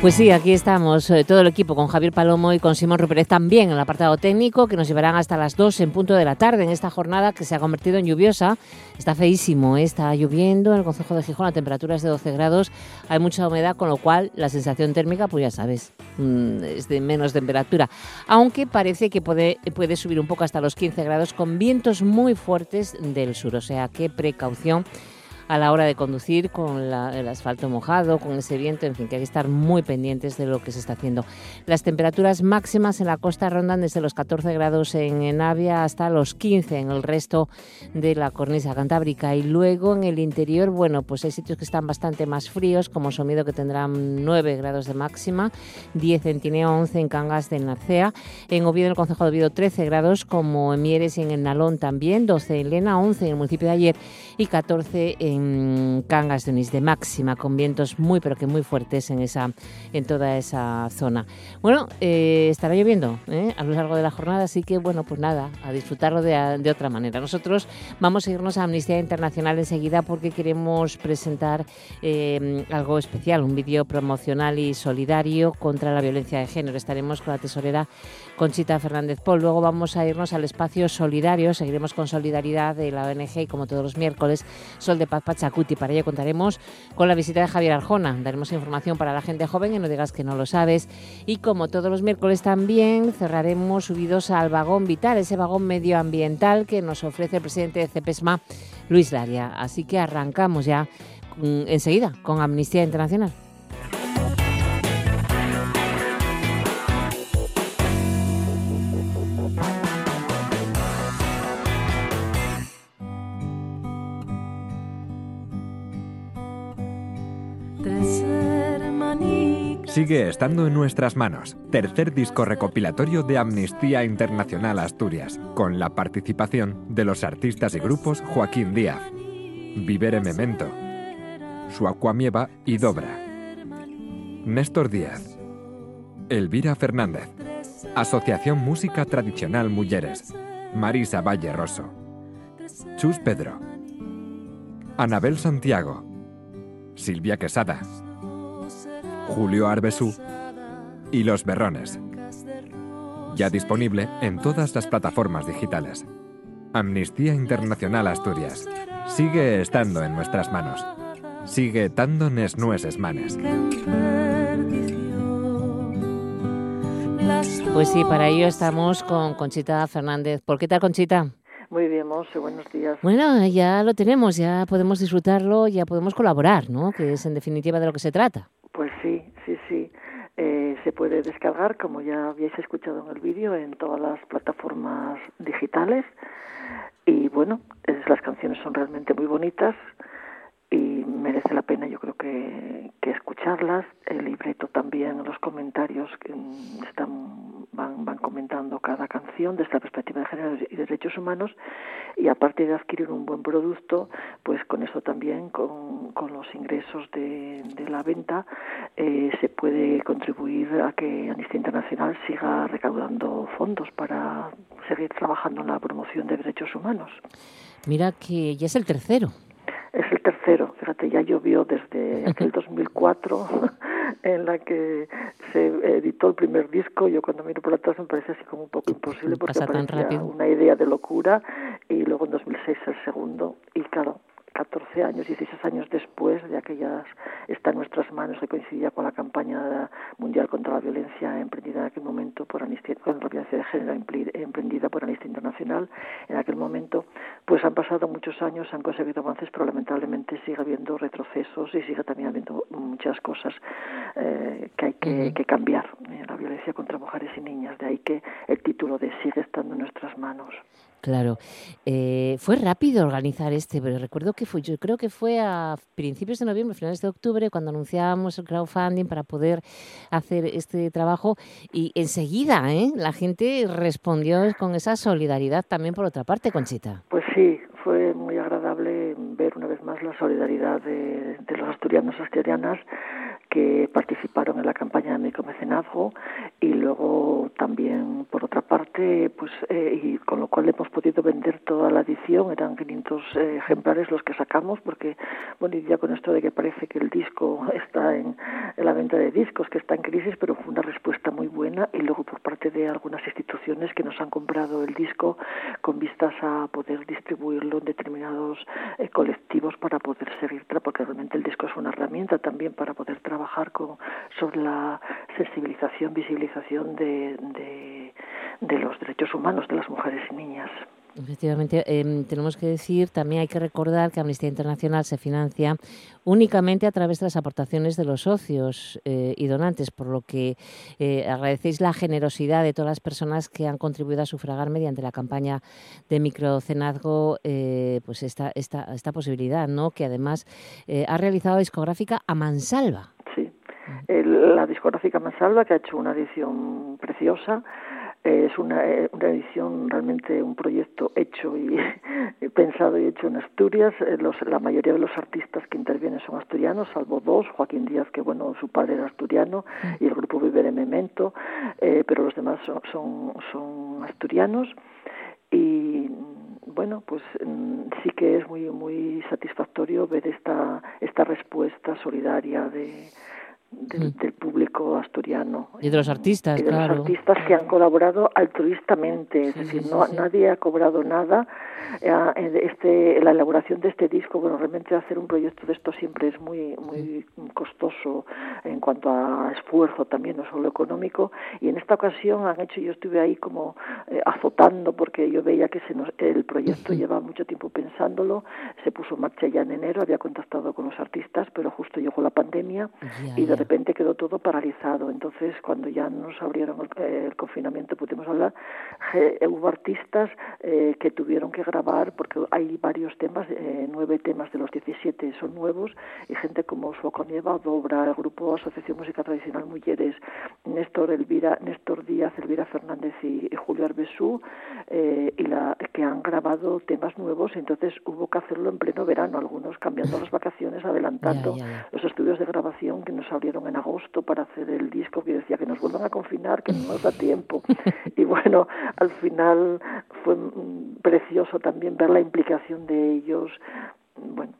Pues sí, aquí estamos, eh, todo el equipo, con Javier Palomo y con Simón Rupérez también en el apartado técnico, que nos llevarán hasta las 2 en punto de la tarde en esta jornada que se ha convertido en lluviosa. Está feísimo, ¿eh? está lloviendo en el Consejo de Gijón, la temperatura es de 12 grados, hay mucha humedad, con lo cual la sensación térmica, pues ya sabes, mm, es de menos temperatura. Aunque parece que puede, puede subir un poco hasta los 15 grados con vientos muy fuertes del sur, o sea, qué precaución a la hora de conducir con el asfalto mojado, con ese viento, en fin, que hay que estar muy pendientes de lo que se está haciendo. Las temperaturas máximas en la costa rondan desde los 14 grados en Navia hasta los 15 en el resto de la cornisa cantábrica. Y luego en el interior, bueno, pues hay sitios que están bastante más fríos, como Somido que tendrán 9 grados de máxima, 10 en Tineo, 11 en Cangas de Narcea, en Oviedo, en el Concejo de Oviedo, 13 grados, como en Mieres y en el Nalón también, 12 en Lena, 11 en el municipio de ayer y 14 en Cangas de Unís de máxima, con vientos muy pero que muy fuertes en, esa, en toda esa zona. Bueno, eh, estará lloviendo ¿eh? a lo largo de la jornada, así que bueno, pues nada, a disfrutarlo de, de, otra manera. Nosotros vamos a irnos a Amnistía Internacional enseguida porque queremos presentar eh, algo especial, un vídeo promocional y solidario contra la violencia de género. Estaremos con la tesorera Conchita Fernández Pol. Luego vamos a irnos al espacio solidario, seguiremos con solidaridad de la ONG y como todos los miércoles, Sol de Paz Pachacuti. Para ello contaremos con la visita de Javier Arjona. Daremos información para la gente joven y no digas que no lo sabes. Y como todos los miércoles también cerraremos subidos al vagón vital, ese vagón medioambiental que nos ofrece el presidente de CEPESMA, Luis Laria. Así que arrancamos ya enseguida con Amnistía Internacional. Sigue estando en nuestras manos. Tercer disco recopilatorio de Amnistía Internacional Asturias, con la participación de los artistas y grupos Joaquín Díaz, Vivere Memento, Suacuamieva y Dobra, Néstor Díaz, Elvira Fernández, Asociación Música Tradicional Mujeres, Marisa Valle Rosso, Chus Pedro, Anabel Santiago, Silvia Quesada, Julio Arbesú y Los Berrones. Ya disponible en todas las plataformas digitales. Amnistía Internacional Asturias. Sigue estando en nuestras manos. Sigue estando en nuestras manos. Pues sí, para ello estamos con Conchita Fernández. ¿Por qué tal, Conchita? Muy bien, Monse, buenos días. Bueno, ya lo tenemos, ya podemos disfrutarlo, ya podemos colaborar, ¿no? Que es en definitiva de lo que se trata. Pues sí, sí, sí. Eh, se puede descargar, como ya habéis escuchado en el vídeo, en todas las plataformas digitales. Y bueno, las canciones son realmente muy bonitas y merece la pena yo creo que, que escucharlas. El libreto también, los comentarios que están, van, van comentando cada canción desde la perspectiva de género y derechos humanos y aparte de adquirir un buen producto, pues con eso también, con, con los ingresos de, de la venta, eh, se puede contribuir a que Amnistía Internacional siga recaudando fondos para seguir trabajando en la promoción de derechos humanos. Mira que ya es el tercero es el tercero. Fíjate, ya llovió desde aquel 2004 en la que se editó el primer disco. Yo cuando miro por atrás me parece así como un poco imposible porque parecía una idea de locura. Y luego en 2006 el segundo. Y claro, 14 años, 16 años después de aquellas está en nuestras manos, que coincidía con la campaña mundial contra la violencia emprendida en aquel momento por Amnistía, contra la violencia de género emprendida por Amnistía Internacional. En aquel momento, pues han pasado muchos años, han conseguido avances, pero lamentablemente sigue habiendo retrocesos y sigue también habiendo muchas cosas eh, que hay que, que cambiar. Eh, la violencia contra mujeres y niñas, de ahí que el título de sigue estando en nuestras manos. Claro. Eh, fue rápido organizar este, pero recuerdo que fue, yo creo que fue a principios de noviembre, finales de octubre, cuando anunciábamos el crowdfunding para poder hacer este trabajo y enseguida ¿eh? la gente respondió con esa solidaridad también por otra parte, Conchita. Pues sí, fue muy agradable ver una vez más la solidaridad de, los asturianos y asturianas que participaron en la campaña de micromecenazgo y luego también, por otra parte, pues, eh, y con lo cual hemos podido vender toda la edición, eran 500 eh, ejemplares los que sacamos, porque, bueno, y ya con esto de que parece que el disco está en, la venta de discos, que está en crisis, pero fue una respuesta muy buena, y luego por parte de algunas instituciones que nos han comprado el disco con vistas a poder distribuirlo en determinados eh, colectivos para poder seguir, porque realmente el disco es una herramienta también para poder trabajar con, sobre la sensibilización, visibilización de, de, los derechos humanos de las mujeres y niñas. Efectivamente, em, tenemos que decir, también hay que recordar que Amnistía Internacional se financia únicamente a través de las aportaciones de los socios eh, y donantes, por lo que eh, agradecéis la generosidad de todas las personas que han contribuido a sufragar mediante la campaña de microcenazgo eh, pues esta, esta, esta posibilidad, ¿no? que además ha realizado discográfica a mansalva. Sí, la discográfica Mansalva, que ha hecho una edición preciosa, es una, una, edición realmente un proyecto hecho y pensado y hecho en Asturias. Eh, los, la mayoría de los artistas que intervienen son asturianos, salvo dos, Joaquín Díaz, que bueno, su padre era asturiano, y el grupo Viver en Memento, eh, pero los demás son, son, son asturianos. Y bueno, pues mm, sí que es muy muy satisfactorio ver esta esta respuesta solidaria de del, público asturiano. Y de los artistas, y de los artistas que han colaborado altruistamente, es decir, no, nadie ha cobrado nada. Eh, este, la elaboración de este disco, bueno, realmente hacer un proyecto de esto siempre es muy, muy costoso en cuanto a esfuerzo también, no solo económico. Y en esta ocasión han hecho, yo estuve ahí como eh, azotando porque yo veía que se nos, el proyecto lleva mucho tiempo pensándolo, se puso en marcha ya en enero, había contactado con los artistas, pero justo llegó la pandemia y de repente quedó todo paralizado. Entonces, cuando ya nos abrieron el, confinamiento, pudimos hablar, hubo artistas eh, que tuvieron que grabar, porque hay varios temas, eh, nueve temas de los 17 son nuevos, y gente como Suaconieva, Dobra, el grupo Asociación Música Tradicional Mujeres, Néstor, Elvira, Néstor Díaz, Elvira Fernández y, Julio Arbesú, eh, y la, que han grabado temas nuevos, entonces hubo que hacerlo en pleno verano, algunos cambiando las vacaciones, adelantando los estudios de grabación que nos en agosto para hacer el disco que decía que nos vuelvan a confinar, que no nos da tiempo. Y bueno, al final fue precioso también ver la implicación de ellos. Bueno,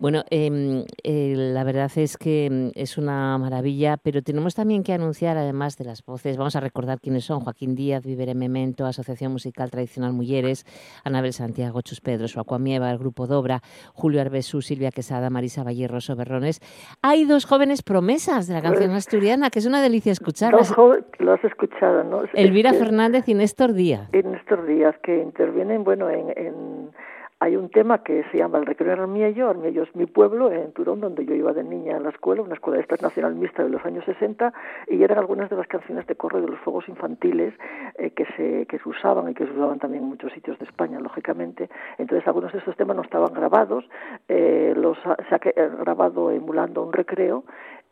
bueno, em, eh, la verdad es que em, es una maravilla, pero tenemos también que anunciar, además de las voces, vamos a recordar quiénes son, Joaquín Díaz, Vivere Memento, Asociación Musical Tradicional Mujeres, Anabel Santiago, Chus Pedro, Suacuamieva, el Grupo Dobra, Julio Arbesú, Silvia Quesada, Marisa Valle, Rosso Berrones. Hay dos jóvenes promesas de la canción pues asturiana, que es una delicia escucharlas. Lo has escuchado, ¿no? Elvira Fernández y Néstor Díaz. Y Néstor Díaz, que intervienen, bueno, en hay un tema que se llama El Recreo en Armiello. Armiello es mi pueblo, en Turón, donde yo iba de niña a la escuela, una escuela de esta nacional mixta de los años 60, y eran algunas de las canciones de corre de los fuegos infantiles eh, que, se, que se usaban y que se usaban también en muchos sitios de España, lógicamente. Entonces, algunos de estos temas no estaban grabados, eh, los se ha eh, grabado emulando un recreo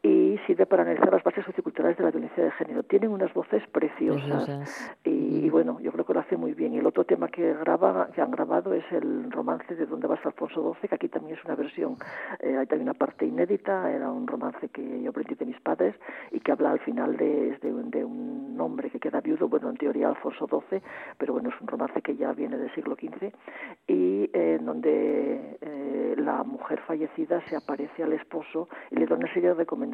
y sirve para analizar las bases socioculturales de la violencia de género. Tienen unas voces preciosas, Y, bueno, yo creo que lo hace muy bien. Y el otro tema que graba, que han grabado es el romance de Dónde vas Alfonso XII, que aquí también es una versión, eh, hay también una parte inédita, era un romance que yo aprendí de mis padres y que habla al final de, de, un hombre que queda viudo, bueno, en teoría Alfonso XII, pero bueno, es un romance que ya viene del siglo XV y eh, donde eh, la mujer fallecida se aparece al esposo y le da una serie de recomendaciones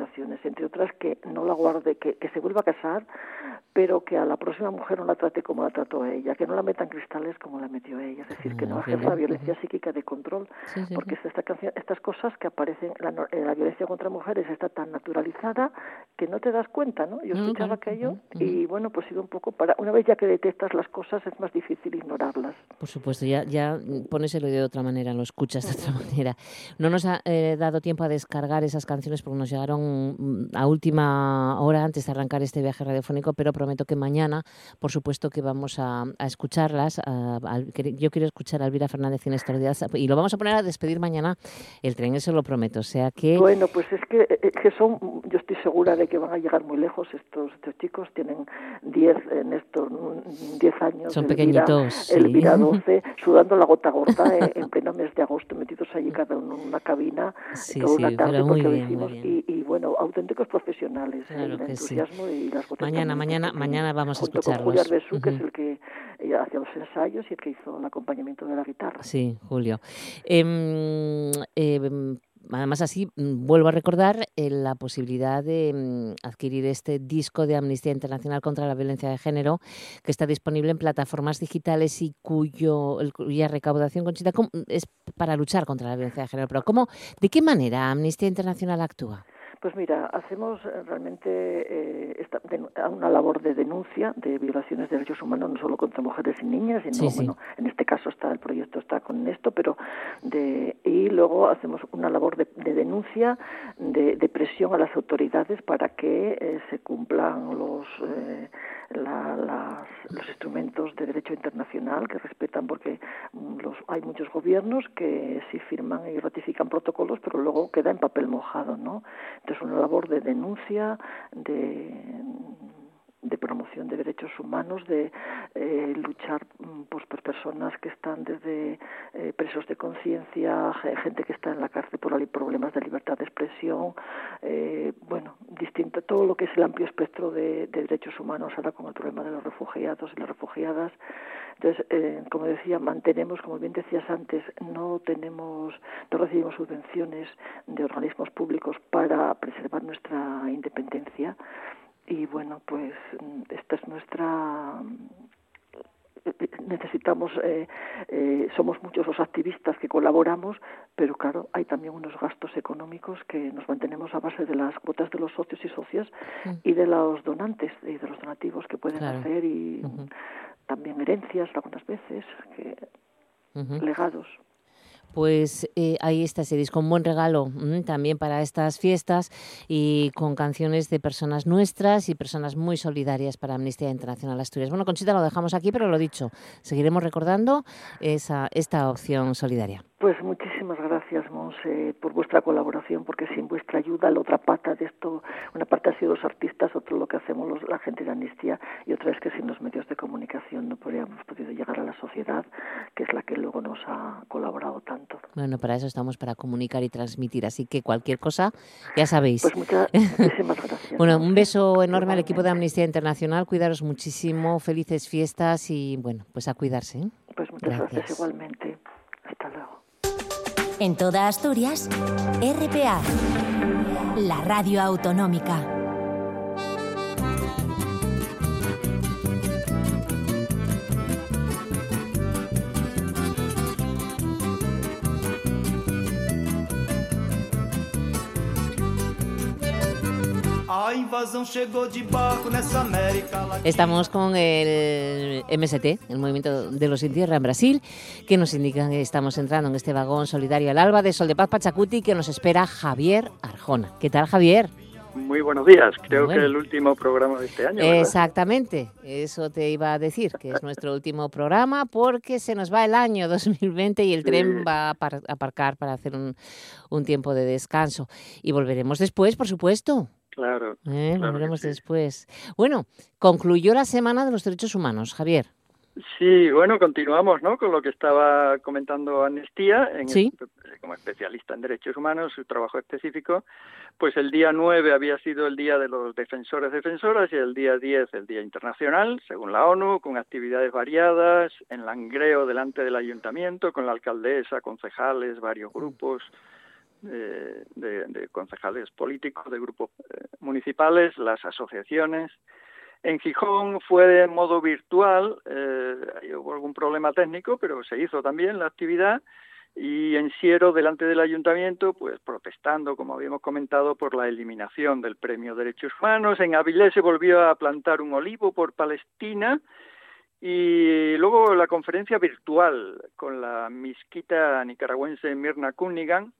entre otras que no la guarde, que, que se vuelva a casar, pero que a la próxima mujer no la trate como la trató a ella, que no la metan cristales como la metió ella, es decir, que no ejerza la violencia psíquica de control, porque Esta canción, estas cosas que aparecen, la, eh, la, violencia contra mujeres está tan naturalizada que no te das cuenta, ¿no? Yo escuchaba aquello y bueno, pues sido un poco para, una vez ya que detectas las cosas es más difícil ignorarlas. Por supuesto, ya, ya pones el oído de otra manera, lo escuchas de otra manera. No nos ha eh, dado tiempo a descargar esas canciones porque nos llegaron Mm, a última hora antes de arrancar este viaje radiofónico, pero prometo que mañana, por supuesto que vamos a, escucharlas. yo quiero escuchar a Elvira Fernández en estos y lo vamos a poner a despedir mañana el tren, eso lo prometo. O sea que... Bueno, pues es que, eh, que son, yo estoy segura de que van a llegar muy lejos estos, estos chicos, tienen 10 en estos 10 años. Son pequeñitos. Elvira, 12, sudando la gota gorda eh, en pleno mes de agosto, metidos allí cada uno en una cabina, toda una tarde, porque lo hicimos, y, y bueno, auténticos profesionales. Claro que sí. Mañana, mañana, mañana, mañana vamos a escucharlos. Julio que es el que hacía los ensayos y el que hizo el acompañamiento de la guitarra. Sí, Julio. Eh, eh, además así mm, vuelvo a recordar eh, la posibilidad de mm, adquirir este disco de Amnistía Internacional contra la Violencia de Género que está disponible en plataformas digitales y cuyo cuya recaudación Conchita es para luchar contra la violencia de género. Pero ¿cómo, de qué manera Amnistía Internacional actúa? Pues mira, hacemos eh, realmente eh, una labor de denuncia de violaciones de derechos humanos no solo contra mujeres y niñas, sino bueno, en este caso está el proyecto está con esto, pero de y luego hacemos una labor de, denuncia, de, presión a las autoridades para que eh, se cumplan los los instrumentos de derecho internacional que respetan porque mm, los, hay muchos gobiernos que sí firman y ratifican protocolos, pero luego queda en papel mojado, ¿no? Entonces una labor de denuncia, de de promoción de derechos humanos, de eh, luchar mm, pues, por personas que están desde eh, presos de conciencia, gente que está en la cárcel por problemas de libertad de expresión, eh, bueno, distinto, todo lo que es el amplio espectro de, derechos humanos, ahora con el problema de los refugiados y las refugiadas. Entonces, como decía, mantenemos, como bien decías antes, no tenemos, no recibimos subvenciones de organismos públicos para preservar nuestra independencia y bueno, pues mm, esta es nuestra necesitamos, eh, eh, somos muchos los activistas que colaboramos, pero claro, hay también unos gastos económicos que nos mantenemos a base de las cuotas de los socios y socias mm. y de los donantes y de los donativos que pueden hacer y también herencias algunas veces, que, legados pues eh, ahí está ese disco, un buen regalo mm, también para estas fiestas y con canciones de personas nuestras y personas muy solidarias para Amnistía Internacional Asturias. Bueno, Conchita, lo dejamos aquí, pero lo dicho, seguiremos recordando esa, esta opción solidaria. Pues muchísimas gracias, Monse, por vuestra colaboración, porque sin vuestra ayuda la otra pata de esto, una parte ha sido los artistas, otro lo que hacemos los, la gente de Amnistía y otra es que sin los medios de comunicación no podríamos podido llegar a la sociedad, que es la que luego nos ha colaborado tanto. Bueno, para eso estamos, para comunicar y transmitir, así que cualquier cosa, ya sabéis. Pues muchas, muchísimas gracias. bueno, un beso enorme al equipo de Amnistía Internacional, cuidaros muchísimo, felices fiestas y bueno, pues a cuidarse. ¿eh? Pues muchas gracias igualmente. Hasta luego. En toda Asturias, RPA, la radio autonómica. Estamos con el MST, el Movimiento de los Sin Tierra en Brasil, que nos indica que estamos entrando en este vagón solidario al alba de Sol de Paz Pachacuti que nos espera Javier Arjona. ¿Qué tal, Javier? Muy buenos días, creo que el último programa de este año. Exactamente, eso te iba a decir, que es nuestro último programa porque se nos va el año 2020 y el tren va a aparcar para hacer un, un tiempo de descanso. Y volveremos después, por supuesto. Claro. Eh, lo veremos después. Bueno, concluyó la Semana de los Derechos Humanos, Javier. Sí, bueno, continuamos ¿no? con lo que estaba comentando Amnistía, en ¿Sí? como especialista en derechos humanos, su trabajo específico. Pues el día 9 había sido el Día de los Defensores Defensoras y el día 10 el Día Internacional, según la ONU, con actividades variadas, en Langreo delante del ayuntamiento, con la alcaldesa, concejales, varios grupos de, concejales políticos, de grupos eh, municipales, las asociaciones. En Gijón fue de modo virtual, eh, hubo algún problema técnico, pero se hizo también la actividad. Y en Siero, delante del ayuntamiento, pues protestando, como habíamos comentado, por la eliminación del Premio Derechos Humanos. En Avilés se volvió a plantar un olivo por Palestina. Y luego la conferencia virtual con la misquita nicaragüense Mirna Cunningham,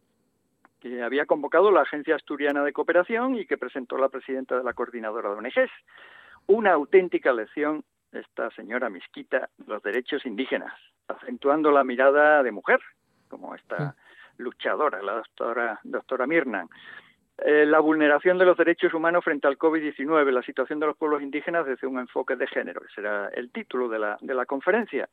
que había convocado la Agencia Asturiana de Cooperación y que presentó la presidenta de la coordinadora de ONGs. Una auténtica lección esta señora Misquita los derechos indígenas, acentuando la mirada de mujer, como esta luchadora, la doctora, doctora Mirna. Eh, la vulneración de los derechos humanos frente al COVID-19, la situación de los pueblos indígenas desde un enfoque de género. Ese era el título de la, de la conferencia.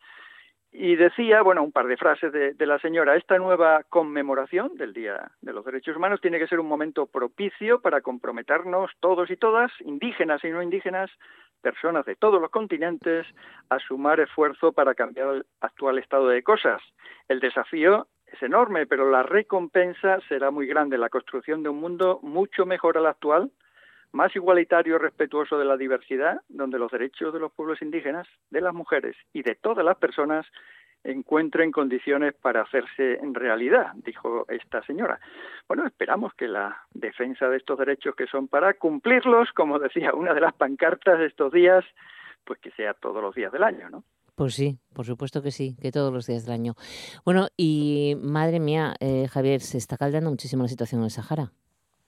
Y decía, bueno, un par de frases de, la señora, esta nueva conmemoración del Día de los Derechos Humanos tiene que ser un momento propicio para comprometernos todos y todas, indígenas y no indígenas, personas de todos los continentes a sumar esfuerzo para cambiar el actual estado de cosas. El desafío es enorme, pero la recompensa será muy grande, la construcción de un mundo mucho mejor al actual, más igualitario, respetuoso de la diversidad, donde los derechos de los pueblos indígenas, de las mujeres y de todas las personas encuentren condiciones para hacerse en realidad, dijo esta señora. Bueno, esperamos que la defensa de estos derechos que son para cumplirlos, como decía una de las pancartas de estos días, pues que sea todos los días del año, ¿no? Pues sí, por supuesto que sí, que todos los días del año. Bueno, y madre mía, eh, Javier, se está caldeando muchísimo la situación en el Sahara.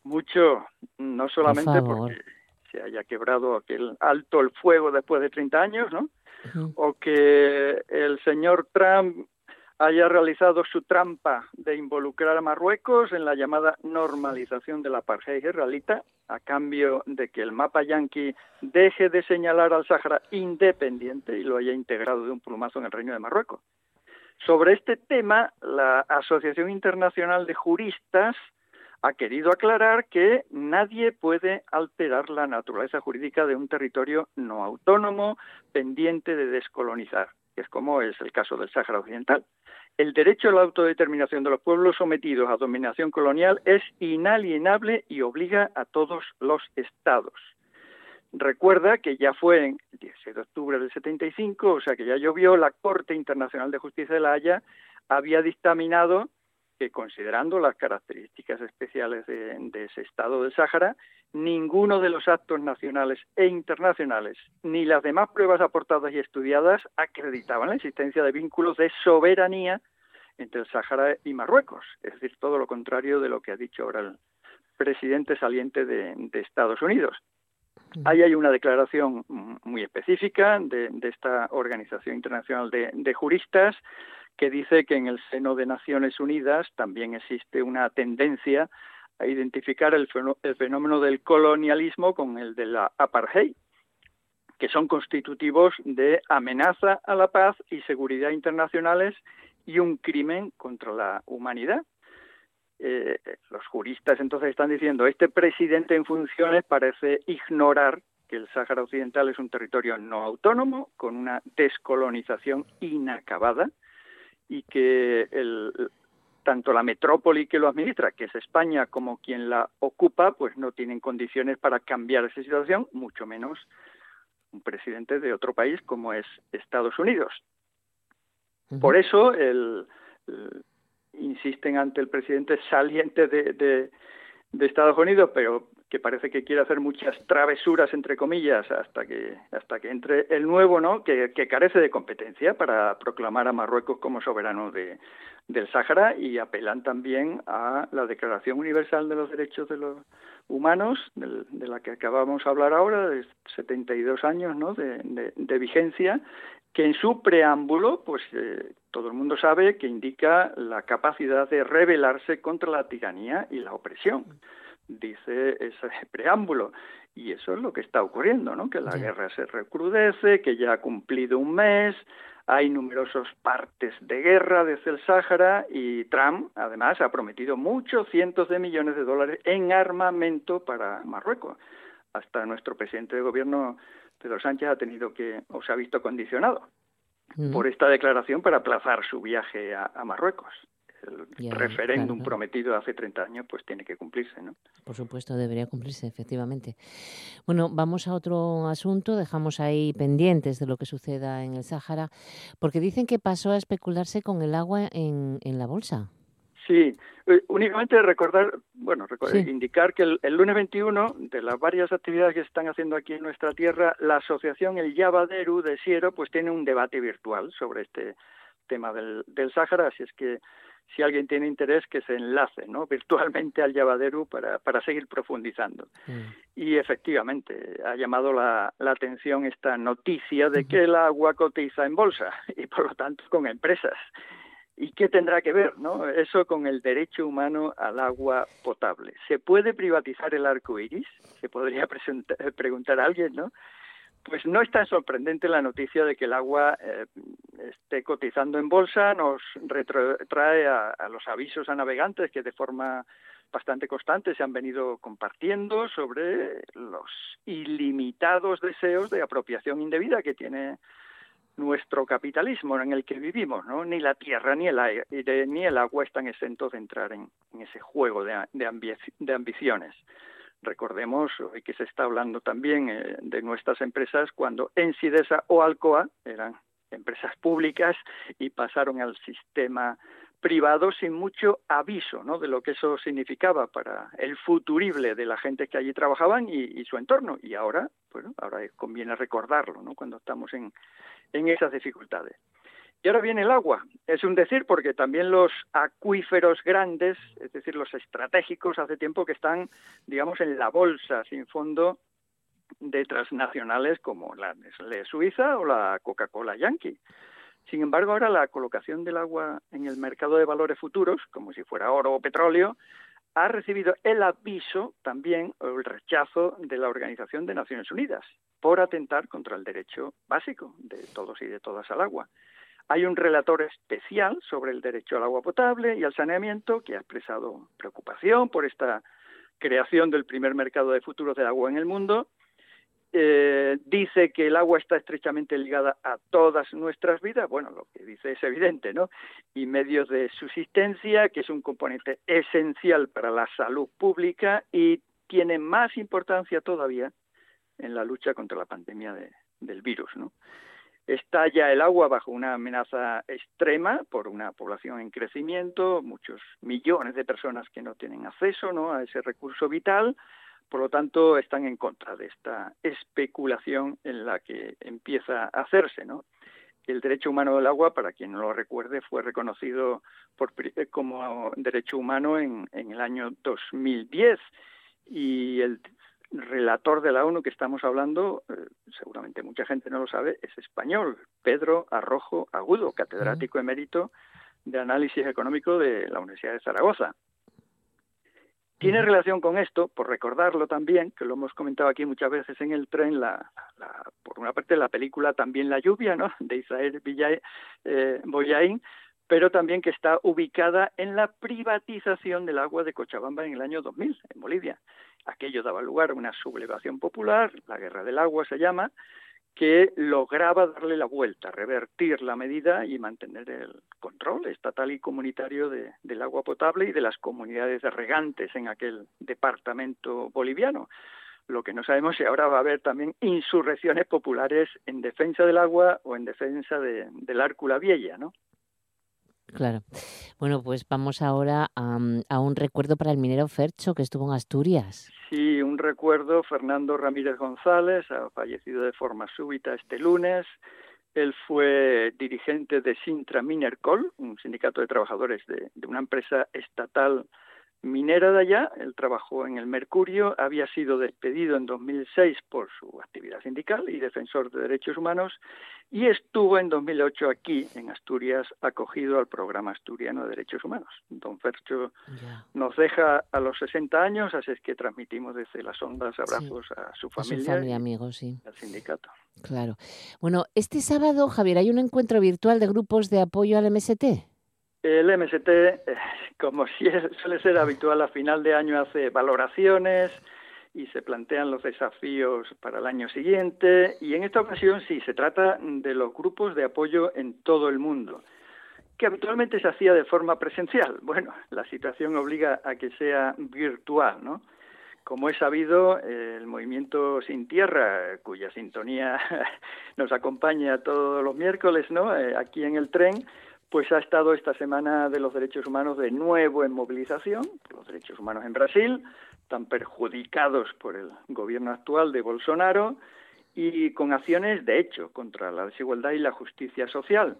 Mucho, no solamente porque se haya quebrado aquel alto el fuego después de 30 años, ¿no? O que el señor Trump haya realizado su trampa de involucrar a Marruecos en la llamada normalización de la apartheid israelita, a cambio de que el mapa yanqui deje de señalar al Sáhara independiente y lo haya integrado de un plumazo en el Reino de Marruecos. Sobre este tema, la Asociación Internacional de Juristas ha querido aclarar que nadie puede alterar la naturaleza jurídica de un territorio no autónomo pendiente de descolonizar, que es como es el caso del Sáhara Occidental. El derecho a la autodeterminación de los pueblos sometidos a dominación colonial es inalienable y obliga a todos los estados. Recuerda que ya fue en el 16 de octubre del 75, o sea que ya llovió, la Corte Internacional de Justicia de la Haya había dictaminado que considerando las características especiales de, ese estado del Sáhara, ninguno de los actos nacionales e internacionales, ni las demás pruebas aportadas y estudiadas acreditaban la existencia de vínculos de soberanía entre el Sáhara y Marruecos, es decir, todo lo contrario de lo que ha dicho ahora el presidente saliente de, Estados Unidos. Ahí hay una declaración muy específica de, esta Organización Internacional de Juristas que dice que en el seno de Naciones Unidas también existe una tendencia a identificar el, fenómeno del colonialismo con el de la apartheid, que son constitutivos de amenaza a la paz y seguridad internacionales y un crimen contra la humanidad. Eh, los juristas entonces están diciendo este presidente en funciones parece ignorar que el Sáhara Occidental es un territorio no autónomo con una descolonización inacabada y que el, tanto la metrópoli que lo administra, que es España, como quien la ocupa, pues no tienen condiciones para cambiar esa situación, mucho menos un presidente de otro país como es Estados Unidos. Por eso el, insisten ante el presidente saliente de, de Estados Unidos, pero que parece que quiere hacer muchas travesuras entre comillas hasta que hasta que entre el nuevo no que, carece de competencia para proclamar a Marruecos como soberano de, del Sáhara y apelan también a la Declaración Universal de los Derechos de los Humanos de, la que acabamos de hablar ahora de 72 años no de, de, vigencia que en su preámbulo pues eh, todo el mundo sabe que indica la capacidad de rebelarse contra la tiranía y la opresión dice ese preámbulo. Y eso es lo que está ocurriendo, ¿no? Que la guerra se recrudece, que ya ha cumplido un mes, hay numerosos partes de guerra desde el Sáhara y Trump, además, ha prometido muchos cientos de millones de dólares en armamento para Marruecos. Hasta nuestro presidente de gobierno, Pedro Sánchez, ha tenido que, o se ha visto condicionado por esta declaración para aplazar su viaje a Marruecos el referéndum prometido hace 30 años pues tiene que cumplirse, ¿no? Por supuesto, debería cumplirse, efectivamente. Bueno, vamos a otro asunto, dejamos ahí pendientes de lo que suceda en el Sáhara, porque dicen que pasó a especularse con el agua en, en la bolsa. Sí, eh, únicamente recordar, bueno, indicar que el, el, lunes 21, de las varias actividades que se están haciendo aquí en nuestra tierra, la asociación El Yavaderu de Siero, pues tiene un debate virtual sobre este tema del, del Sáhara, así es que si alguien tiene interés, que se enlace ¿no? virtualmente al Llavadero para, para seguir profundizando. Mm. Y efectivamente, ha llamado la, la, atención esta noticia de que el agua cotiza en bolsa y por lo tanto con empresas. ¿Y qué tendrá que ver no? eso con el derecho humano al agua potable? ¿Se puede privatizar el arco iris? Se podría preguntar a alguien, ¿no? Pues no es tan sorprendente la noticia de que el agua eh, esté cotizando en bolsa, nos retrotrae a, los avisos a navegantes que de forma bastante constantes se han venido compartiendo sobre los ilimitados deseos de apropiación indebida que tiene nuestro capitalismo en el que vivimos, ¿no? Ni la tierra ni el aire, ni el agua están exentos de entrar en, ese juego de, ambiciones. Recordemos hoy que se está hablando también eh, de nuestras empresas cuando Ensidesa o Alcoa eran empresas públicas y pasaron al sistema privado sin mucho aviso ¿no? de lo que eso significaba para el futurible de la gente que allí trabajaban y, su entorno. Y ahora, bueno, ahora conviene recordarlo ¿no? cuando estamos en, en esas dificultades. Y ahora viene el agua. Es un decir porque también los acuíferos grandes, es decir, los estratégicos, hace tiempo que están, digamos, en la bolsa sin fondo de transnacionales como la Nestlé Suiza o la Coca-Cola Yankee. Sin embargo, ahora la colocación del agua en el mercado de valores futuros, como si fuera oro o petróleo, ha recibido el aviso también o el rechazo de la Organización de Naciones Unidas por atentar contra el derecho básico de todos y de todas al agua. Hay un relator especial sobre el derecho al agua potable y al saneamiento que ha expresado preocupación por esta creación del primer mercado de futuros del agua en el mundo eh, dice que el agua está estrechamente ligada a todas nuestras vidas, bueno, lo que dice es evidente, ¿no? Y medios de subsistencia, que es un componente esencial para la salud pública y tiene más importancia todavía en la lucha contra la pandemia del virus, ¿no? Está ya el agua bajo una amenaza extrema por una población en crecimiento, muchos millones de personas que no tienen acceso a ese recurso vital, por lo tanto, están en contra de esta especulación en la que empieza a hacerse. El derecho humano del agua, para quien no lo recuerde, fue reconocido por, eh, como derecho humano en, el año 2010 y el relator de la ONU que estamos hablando, eh, seguramente mucha gente no lo sabe, es español, Pedro Arrojo Agudo, catedrático emérito de análisis económico de la Universidad de Zaragoza. Tiene relación con esto, por recordarlo también, que lo hemos comentado aquí muchas veces en el tren, la, por una parte la película también La lluvia, ¿no? de Israel Villay, eh, Boyain, pero también que está ubicada en la privatización del agua de Cochabamba en el año 2000, en Bolivia. Aquello daba lugar a una sublevación popular, la guerra del agua se llama, que lograba darle la vuelta, revertir la medida y mantener el control estatal y comunitario del agua potable y de las comunidades de regantes en aquel departamento boliviano. Lo que no sabemos si ahora va a haber también insurrecciones populares en defensa del agua o en defensa de, del Árcula Vieja, ¿no? Claro. Bueno, pues vamos ahora a, un recuerdo para el minero Fercho que estuvo en Asturias. Sí, un recuerdo. Fernando Ramírez González ha fallecido de forma súbita este lunes. Él fue dirigente de Sintra Minercol, un sindicato de trabajadores de, de una empresa estatal minera de allá, él trabajó en el Mercurio, había sido despedido en 2006 por su actividad sindical y defensor de derechos humanos y estuvo en 2008 aquí en Asturias acogido al programa asturiano de derechos humanos. Don Fercho nos deja a los 60 años, así es que transmitimos desde las ondas abrazos a su familia, y amigos, sí. al sindicato. Claro. Bueno, este sábado, Javier, hay un encuentro virtual de grupos de apoyo al MST. El MST, eh, como suele ser habitual a final de año, hace valoraciones y se plantean los desafíos para el año siguiente. Y en esta ocasión sí, se trata de los grupos de apoyo en todo el mundo, que habitualmente se hacía de forma presencial. Bueno, la situación obliga a que sea virtual, ¿no? Como es sabido, el movimiento Sin Tierra, cuya sintonía nos acompaña todos los miércoles, ¿no? Eh, aquí en el tren, pues ha estado esta semana de los derechos humanos de nuevo en movilización, los derechos humanos en Brasil, tan perjudicados por el gobierno actual de Bolsonaro y con acciones de hecho contra la desigualdad y la justicia social.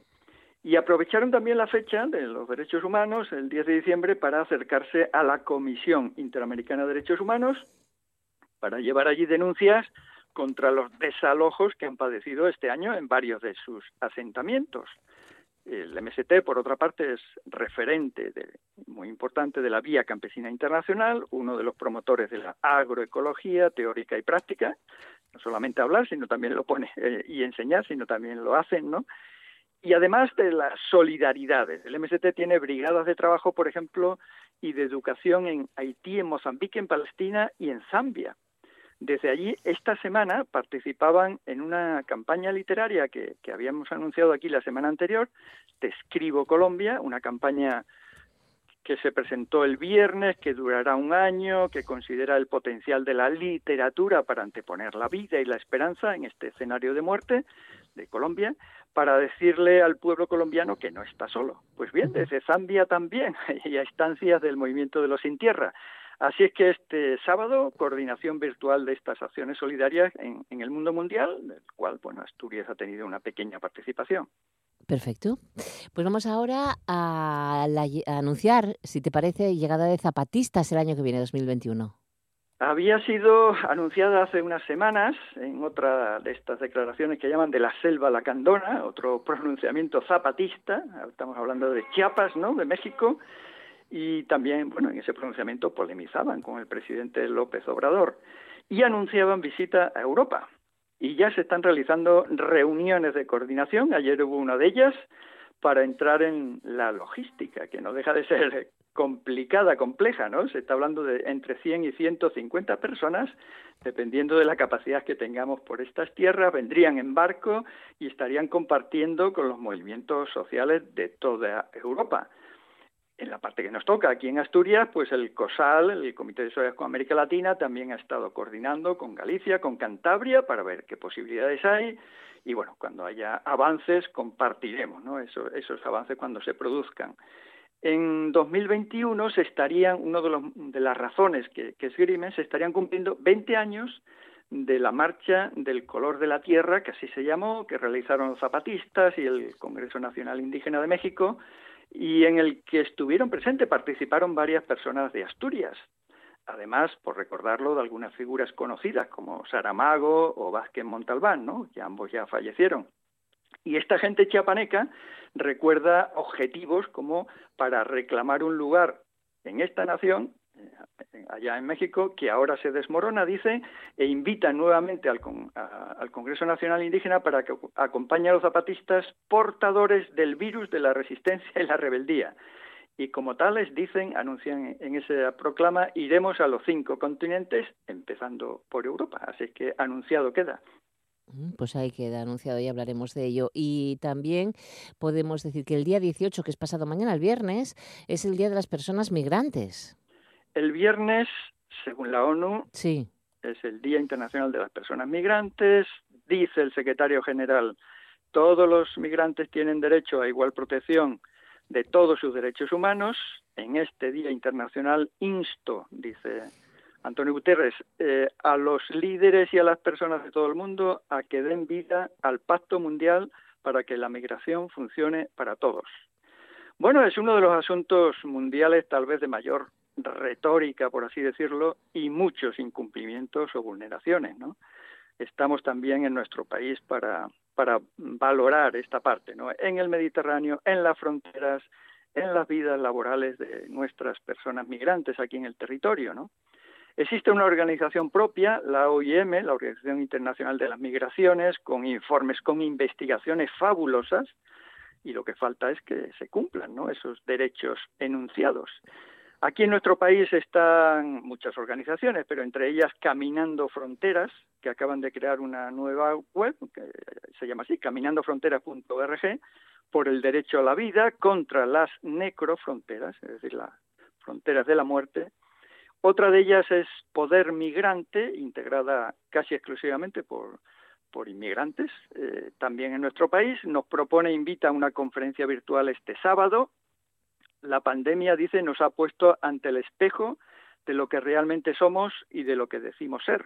Y aprovecharon también la fecha de los derechos humanos, el 10 de diciembre, para acercarse a la Comisión Interamericana de Derechos Humanos para llevar allí denuncias contra los desalojos que han padecido este año en varios de sus asentamientos. El MST, por otra parte, es referente muy importante de la Vía Campesina Internacional, uno de los promotores de la agroecología teórica y práctica, no solamente hablar, sino también lo pone eh, y enseñar, sino también lo hacen, ¿no? Y además de las solidaridades, el MST tiene brigadas de trabajo, por ejemplo, y de educación en Haití, en Mozambique, en Palestina y en Zambia. Desde allí, esta semana participaban en una campaña literaria que, que habíamos anunciado aquí la semana anterior, Te Escribo Colombia, una campaña que se presentó el viernes, que durará un año, que considera el potencial de la literatura para anteponer la vida y la esperanza en este escenario de muerte de Colombia, para decirle al pueblo colombiano que no está solo. Pues bien, desde Zambia también, y a instancias del movimiento de los sin tierra. Así es que este sábado, coordinación virtual de estas acciones solidarias en, en el mundo mundial, del cual, bueno, Asturias ha tenido una pequeña participación. Perfecto. Pues vamos ahora a, anunciar, si te parece, llegada de zapatistas el año que viene, 2021. Había sido anunciada hace unas semanas en otra de estas declaraciones que llaman de la selva lacandona, otro pronunciamiento zapatista, estamos hablando de Chiapas, ¿no?, de México, y también, bueno, en ese pronunciamiento polemizaban con el presidente López Obrador y anunciaban visita a Europa y ya se están realizando reuniones de coordinación. Ayer hubo una de ellas para entrar en la logística, que no deja de ser complicada, compleja, ¿no? Se está hablando de entre 100 y 150 personas, dependiendo de la capacidad que tengamos por estas tierras, vendrían en barco y estarían compartiendo con los movimientos sociales de toda Europa en la parte que nos toca aquí en Asturias, pues el COSAL, el Comité de Sociedades con América Latina, también ha estado coordinando con Galicia, con Cantabria, para ver qué posibilidades hay. Y bueno, cuando haya avances, compartiremos ¿no? esos avances cuando se produzcan. En 2021 se estarían, una de, de las razones que, que esgrimen, se estarían cumpliendo 20 años de la marcha del color de la tierra, que así se llamó, que realizaron los zapatistas y el Congreso Nacional Indígena de México, y en el que estuvieron presentes, participaron varias personas de Asturias. Además, por recordarlo, de algunas figuras conocidas como Saramago o Vázquez Montalbán, ¿no? que ambos ya fallecieron. Y esta gente chiapaneca recuerda objetivos como para reclamar un lugar en esta nación allá en México, que ahora se desmorona, dice, e invita nuevamente al, al Congreso Nacional Indígena para que acompañe a los zapatistas portadores del virus de la resistencia y la rebeldía. Y como tales, dicen, anuncian en esa proclama, iremos a los cinco continentes, empezando por Europa. Así que anunciado queda. Mm, pues ahí queda anunciado y hablaremos de ello. Y también podemos decir que el día 18, que es pasado mañana, el viernes, es el Día de las Personas Migrantes. El viernes, según la ONU, sí. es el Día Internacional de las Personas Migrantes. Dice el secretario general, todos los migrantes tienen derecho a igual protección de todos sus derechos humanos. En este Día Internacional insto, dice Antonio Guterres, eh, a los líderes y a las personas de todo el mundo a que den vida al Pacto Mundial para que la migración funcione para todos. Bueno, es uno de los asuntos mundiales tal vez de mayor retórica, por así decirlo, y muchos incumplimientos o vulneraciones, ¿no? Estamos también en nuestro país para, para valorar esta parte, ¿no? En el Mediterráneo, en las fronteras, en las vidas laborales de nuestras personas migrantes aquí en el territorio, ¿no? Existe una organización propia, la OIM, la Organización Internacional de las Migraciones, con informes, con investigaciones fabulosas, y lo que falta es que se cumplan esos derechos enunciados. Aquí en nuestro país están muchas organizaciones, pero entre ellas Caminando Fronteras, que acaban de crear una nueva web, que se llama así, caminandofronteras.org, por el derecho a la vida contra las necrofronteras, es decir, las fronteras de la muerte. Otra de ellas es Poder Migrante, integrada casi exclusivamente por, por inmigrantes, eh, también en nuestro país. Nos propone, invita a una conferencia virtual este sábado la pandemia, dice, nos ha puesto ante el espejo de lo que realmente somos y de lo que decimos ser.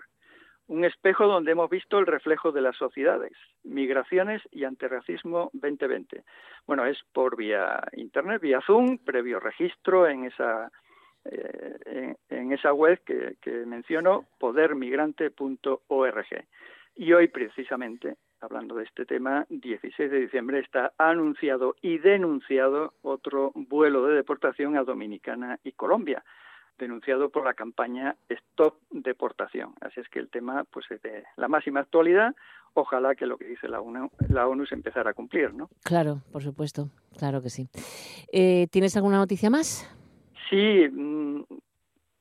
Un espejo donde hemos visto el reflejo de las sociedades, migraciones y antirracismo 2020. Bueno, es por vía internet, vía Zoom, previo registro en esa, eh, en, esa web que, que menciono, podermigrante.org. Y hoy precisamente hablando de este tema, 16 de diciembre está anunciado y denunciado otro vuelo de deportación a Dominicana y Colombia, denunciado por la campaña Stop Deportación. Así es que el tema pues es de la máxima actualidad. Ojalá que lo que dice la ONU, la ONU se empezara a cumplir, ¿no? Claro, por supuesto, claro que sí. Eh, ¿Tienes alguna noticia más? Sí, mm,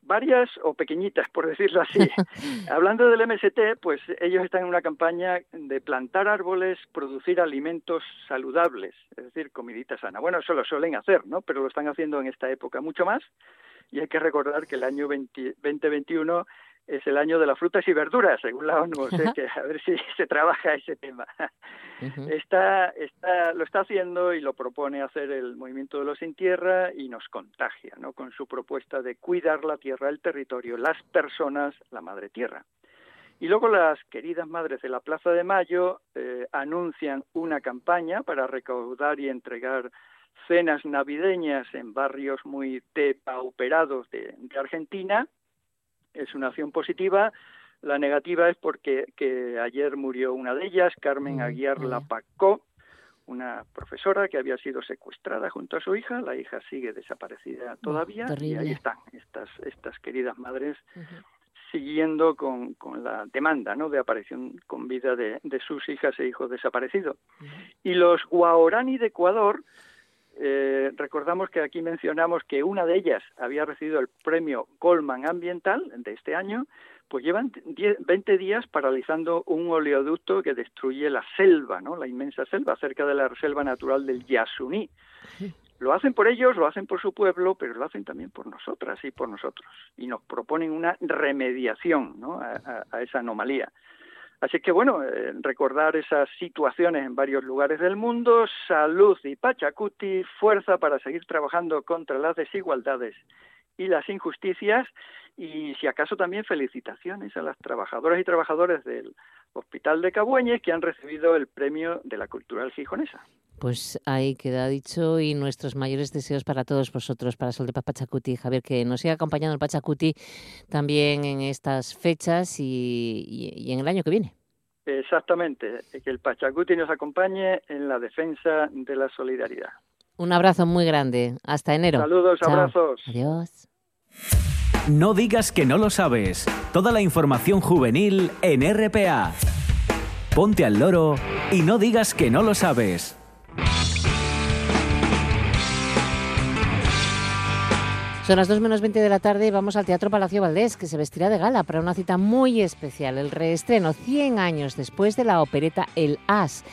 varias o pequeñitas, por decirlo así. Hablando del MST, pues ellos están en una campaña de plantar árboles, producir alimentos saludables, es decir, comidita sana. Bueno, eso lo suelen hacer, ¿no? Pero lo están haciendo en esta época mucho más. Y hay que recordar que el año 2021 es el año de las frutas y verduras, según la ONU, o sea que a ver si se trabaja ese tema. está, está, lo está haciendo y lo propone hacer el Movimiento de los Sin Tierra y nos contagia, ¿no? Con su propuesta de cuidar la tierra, el territorio, las personas, la madre tierra. Y luego las queridas madres de la Plaza de Mayo eh, anuncian una campaña para recaudar y entregar cenas navideñas en barrios muy depauperados de Argentina es una acción positiva. La negativa es porque que ayer murió una de ellas, Carmen mm, Aguiar Lapacó, una profesora que había sido secuestrada junto a su hija. La hija sigue desaparecida todavía y ahí están estas, estas queridas madres siguiendo con, con, la demanda ¿no? de aparición con vida de, de sus hijas e hijos desaparecidos. Y los Guaorani de Ecuador eh, recordamos que aquí mencionamos que una de ellas había recibido el premio Goldman Ambiental de este año, pues llevan 20 días paralizando un oleoducto que destruye la selva, ¿no? la inmensa selva, cerca de la reserva natural del Yasuní. Lo hacen por ellos, lo hacen por su pueblo, pero lo hacen también por nosotras y por nosotros. Y nos proponen una remediación ¿no? a esa anomalía. Así que bueno, eh, recordar esas situaciones en varios lugares del mundo, salud y Pachacuti, fuerza para seguir trabajando contra las desigualdades y las injusticias y si acaso también felicitaciones a las trabajadoras y trabajadores del Hospital de Cabueñes que han recibido el premio de la Cultural Gijonesa. Pues ahí queda dicho y nuestros mayores deseos para todos vosotros, para Sol de Pachacuti, Javier, que nos siga acompañando el Pachacuti también en estas fechas y, en el año que viene. Exactamente, que el Pachacuti nos acompañe en la defensa de la solidaridad. Un abrazo muy grande. Hasta enero. Saludos, abrazos. Adiós. No digas que no lo sabes. Toda la información juvenil en RPA. Ponte al loro y no digas que no lo sabes. Son las 2 menos 20 de la tarde y vamos al Teatro Palacio Valdés, que se vestirá de gala para una cita muy especial, el reestreno 100 años después de la opereta El As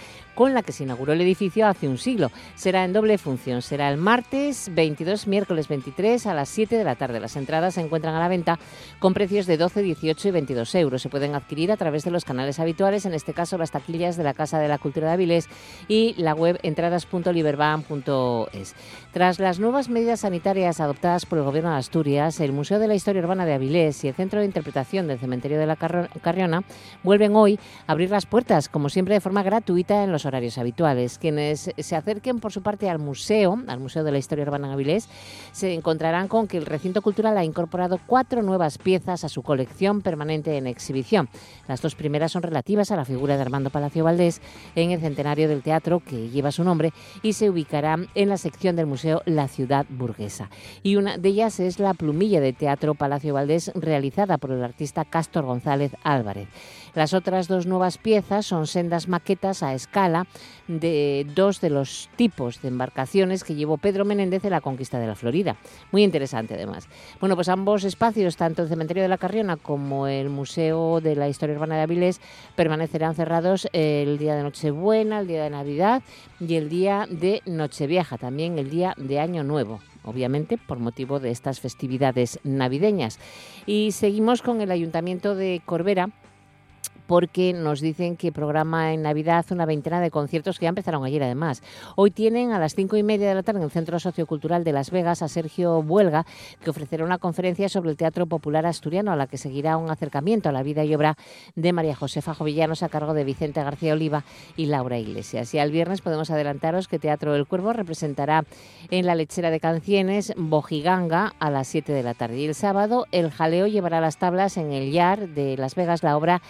con la que se inauguró el edificio hace un siglo. Será en doble función. Será el martes 22, miércoles 23 a las 7 de la tarde. Las entradas se encuentran a la venta con precios de 12, 18 y 22 euros. Se pueden adquirir a través de los canales habituales, en este caso las taquillas de la Casa de la Cultura de Avilés y la web entradas.liberban.es. Tras las nuevas medidas sanitarias adoptadas por el Gobierno de Asturias, el Museo de la Historia Urbana de Avilés y el Centro de Interpretación del Cementerio de la Carriona vuelven hoy a abrir las puertas, como siempre, de forma gratuita en los horarios habituales. Quienes se acerquen por su parte al museo, al Museo de la Historia Urbana Avilés, se encontrarán con que el recinto cultural ha incorporado cuatro nuevas piezas a su colección permanente en exhibición. Las dos primeras son relativas a la figura de Armando Palacio Valdés en el centenario del teatro que lleva su nombre y se ubicará en la sección del museo La Ciudad Burguesa. Y una de ellas es la plumilla de teatro Palacio Valdés realizada por el artista Castor González Álvarez. Las otras dos nuevas piezas son sendas maquetas a escala de dos de los tipos de embarcaciones que llevó Pedro Menéndez en la conquista de la Florida. Muy interesante además. Bueno, pues ambos espacios, tanto el Cementerio de la Carriona como el Museo de la Historia Urbana de Avilés, permanecerán cerrados el día de Nochebuena, el día de Navidad y el día de Nochevieja, también el día de Año Nuevo obviamente por motivo de estas festividades navideñas. Y seguimos con el Ayuntamiento de Corbera porque nos dicen que programa en Navidad una veintena de conciertos que ya empezaron ayer además. Hoy tienen a las cinco y media de la tarde en el Centro Sociocultural de Las Vegas a Sergio Buelga, que ofrecerá una conferencia sobre el teatro popular asturiano, a la que seguirá un acercamiento a la vida y obra de María Josefa Jovillanos a cargo de Vicente García Oliva y Laura Iglesias. Y al viernes podemos adelantaros que Teatro del Cuervo representará en la lechera de Cancienes Bojiganga a las 7 de la tarde. Y el sábado el jaleo llevará las tablas en el Yar de Las Vegas la obra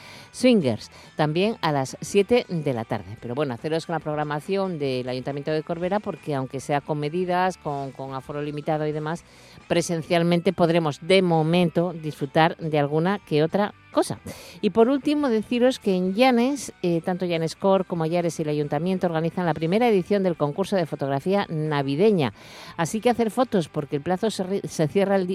también a las 7 de la tarde. Pero bueno, haceros con la programación del Ayuntamiento de Corbera, porque aunque sea con medidas, con, con aforo limitado y demás, presencialmente podremos de momento disfrutar de alguna que otra cosa. Y por último, deciros que en Llanes, eh, tanto Llanes Cor como Llares y el Ayuntamiento organizan la primera edición del concurso de fotografía navideña. Así que hacer fotos, porque el plazo se, cierra el,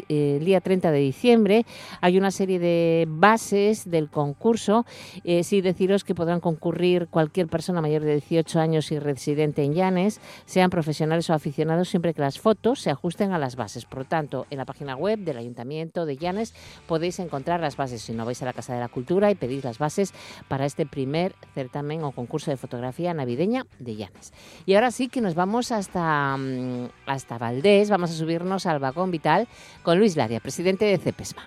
día 30 de diciembre. Hay una serie de bases del concurso. Eh, sí deciros que podrán concurrir cualquier persona mayor de 18 años y residente en Llanes, sean profesionales o aficionados, siempre que las fotos se ajusten a las bases. Por lo tanto, en la página web del Ayuntamiento de Llanes podéis encontrar las bases. Si no vais a la Casa de la Cultura y pedís las bases para este primer certamen o concurso de fotografía navideña de Llanes. Y ahora sí que nos vamos hasta, mm, hasta Valdés, vamos a subirnos al vagón vital con Luis Laria, presidente de CEPESMA.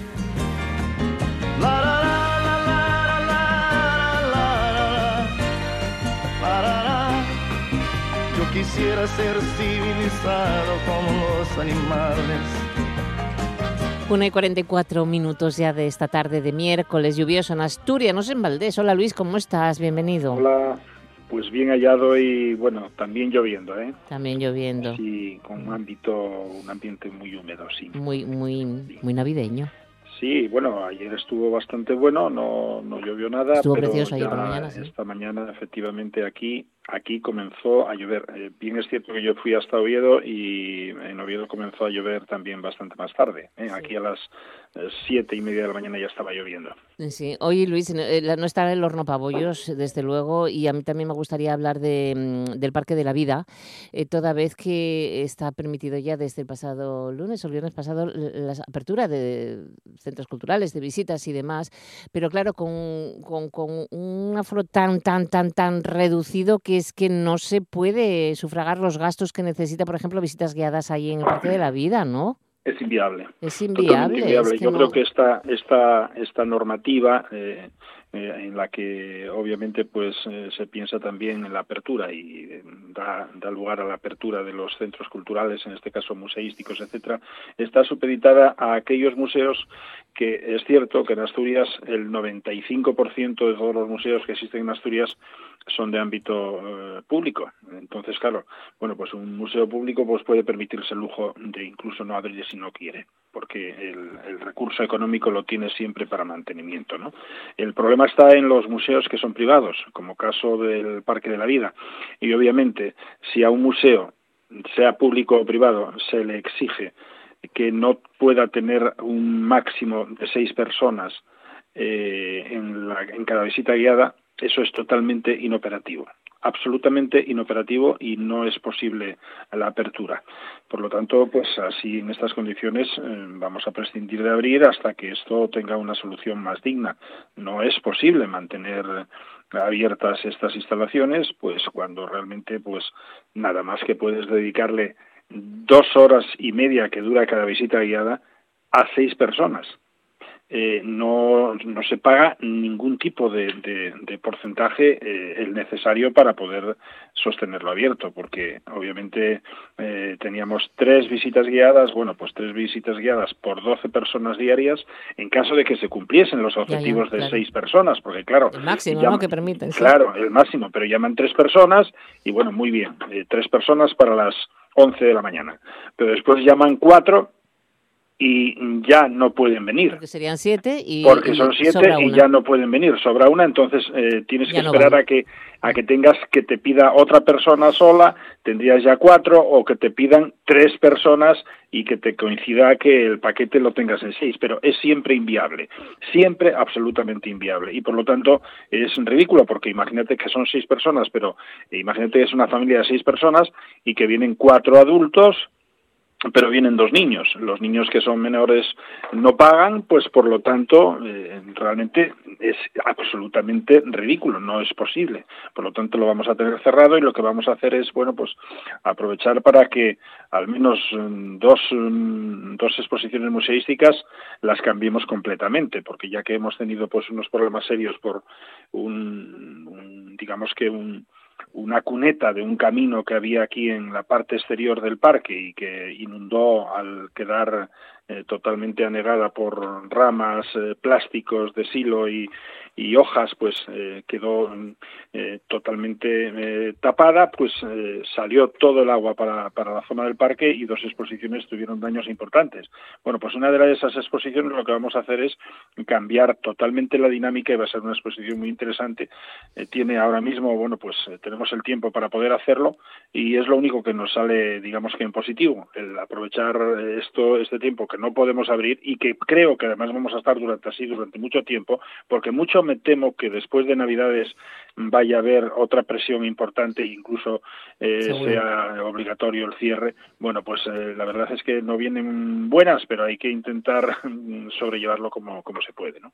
Quisiera ser civilizado como los animales una y 44 minutos ya de esta tarde de miércoles lluvioso en Asturias, no sé en Valdés. Hola Luis, ¿cómo estás? Bienvenido. Hola, pues bien hallado y bueno, también lloviendo, ¿eh? También lloviendo. Sí, con un ámbito, un ambiente muy húmedo, sí. Muy, muy, muy navideño. Sí, bueno, ayer estuvo bastante bueno, no, no llovió nada. Estuvo precioso ayer por la mañana. Esta mañana, efectivamente, aquí aquí comenzó a llover. Eh, bien es cierto que yo fui hasta Oviedo y en Oviedo comenzó a llover también bastante más tarde. ¿eh? Aquí a las eh, siete y media de la mañana ya estaba lloviendo. Sí, oye Luis, no está el horno pabollos, desde luego, y a mí también me gustaría hablar de, mm, del Parque de la Vida, toda vez que está permitido ya desde el pasado lunes o el viernes pasado la apertura de centros culturales, de visitas y demás, pero claro, con, con, con un afro tan, tan, tan, tan reducido que es que no se puede sufragar los gastos que necesita, por ejemplo, visitas guiadas ahí en el Parque de la Vida, ¿no? Es inviable. Es inviable. Yo creo que esta, esta, esta normativa eh, eh, en la que obviamente pues eh, se piensa también en la apertura y eh, da, da, lugar a la apertura de los centros culturales, en este caso museísticos, etcétera, está supeditada a aquellos museos que es cierto que en Asturias el 95% de todos los museos que existen en Asturias son de ámbito público. Entonces, claro, bueno, pues un museo público pues puede permitirse el lujo de incluso no abrir si no quiere, porque el, recurso económico lo tiene siempre para mantenimiento, ¿no? El problema está en los museos que son privados, como caso del Parque de la Vida. Y obviamente, si a un museo, sea público o privado, se le exige que no pueda tener un máximo de seis personas eh, en, la, en cada visita guiada, eso es totalmente inoperativo absolutamente inoperativo y no es posible la apertura. Por lo tanto, pues así en estas condiciones eh, vamos a prescindir de abrir hasta que esto tenga una solución más digna. No es posible mantener abiertas estas instalaciones, pues cuando realmente pues nada más que puedes dedicarle dos horas y media que dura cada visita guiada a seis personas eh, no, no se paga ningún tipo de, de, porcentaje eh, el necesario para poder sostenerlo abierto, porque obviamente eh, teníamos tres visitas guiadas, bueno, pues tres visitas guiadas por 12 personas diarias en caso de que se cumpliesen los objetivos de seis personas, porque claro... El máximo, Que permiten. Claro, el máximo, pero llaman tres personas y bueno, muy bien, tres personas para las 11 de la mañana, pero después llaman cuatro y ya no pueden venir. Porque serían siete y porque son siete y ya no pueden venir, sobra una, entonces eh, tienes que esperar a que a que tengas que te pida otra persona sola, tendrías ya cuatro o que te pidan tres personas y que te coincida que el paquete lo tengas en seis, pero es siempre inviable, siempre absolutamente inviable. Y por lo tanto es ridículo porque imagínate que son seis personas, pero imagínate que es una familia de seis personas y que vienen cuatro adultos pero vienen dos niños. Los niños que son menores no pagan, pues por lo tanto, eh, realmente es absolutamente ridículo, no es posible. Por lo tanto, lo vamos a tener cerrado y lo que vamos a hacer es, bueno, pues aprovechar para que al menos mm, dos, mm, dos exposiciones museísticas las cambiemos completamente, porque ya que hemos tenido pues unos problemas serios por un digamos que un una cuneta de un camino que había aquí en la parte exterior del parque y que inundó al quedar eh, totalmente anegada por ramas, eh, plásticos de silo y, y hojas, pues eh, quedó totalmente tapada, pues salió todo el agua para, para la zona del parque y dos exposiciones tuvieron daños importantes. Bueno, pues una de esas exposiciones lo que vamos a hacer es cambiar totalmente la dinámica y va a ser una exposición muy interesante. tiene ahora mismo, bueno, pues tenemos el tiempo para poder hacerlo y es lo único que nos sale, digamos que en positivo, el aprovechar esto, este tiempo que no podemos abrir y que creo que además vamos a estar durante así durante mucho tiempo, porque mucho me temo que después de Navidades vaya a haber otra presión importante e incluso eh, sea obligatorio el cierre. Bueno, pues eh, la verdad es que no vienen buenas, pero hay que intentar sobrellevarlo como, como se puede, ¿no?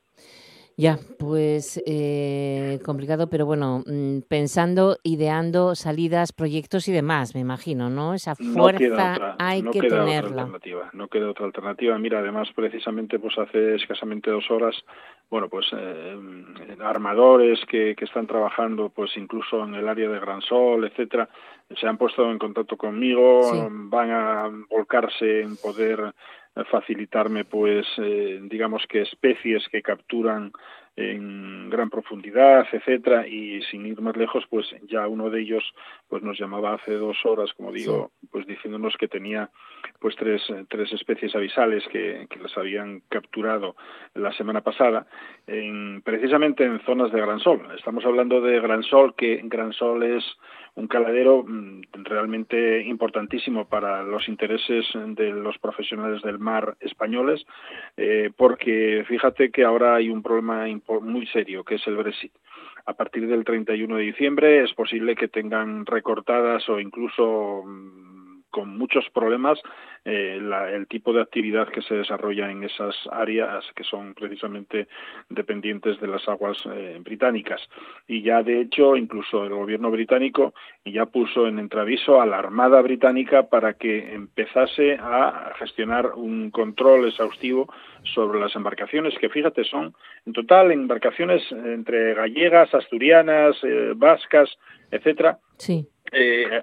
Ya, pues eh, complicado, pero bueno, mm, pensando, ideando salidas, proyectos y demás, me imagino, ¿no? Esa fuerza hay que tenerla. alternativa, no queda otra alternativa. Mira, además, precisamente, pues hace escasamente dos horas, bueno, pues eh, armadores que, que están trabajando, pues incluso en el área de Gran Sol, etcétera, se han puesto en contacto conmigo, van a volcarse en poder facilitarme pues eh, digamos que especies que capturan en gran profundidad, etcétera, y sin ir más lejos, pues ya uno de ellos pues nos llamaba hace dos horas, como digo, pues diciéndonos que tenía pues tres, tres especies avisales que, que las habían capturado la semana pasada, en, precisamente en zonas de Gran Sol. Estamos hablando de Gran Sol, que Gran Sol es un caladero mm, realmente importantísimo para los intereses de los profesionales del mar españoles, eh, porque fíjate que ahora hay un problema muy serio, que es el Brexit. A partir del 31 de diciembre es posible que tengan recortadas o incluso mm, con muchos problemas eh, el tipo de actividad que se desarrolla en esas áreas que son precisamente dependientes de las aguas eh, británicas. Y ya, de hecho, incluso el gobierno británico ya puso en entreaviso a la Armada británica para que empezase a gestionar un control exhaustivo sobre las embarcaciones, que fíjate, son en total embarcaciones entre gallegas, asturianas, eh, vascas, etcétera. Sí.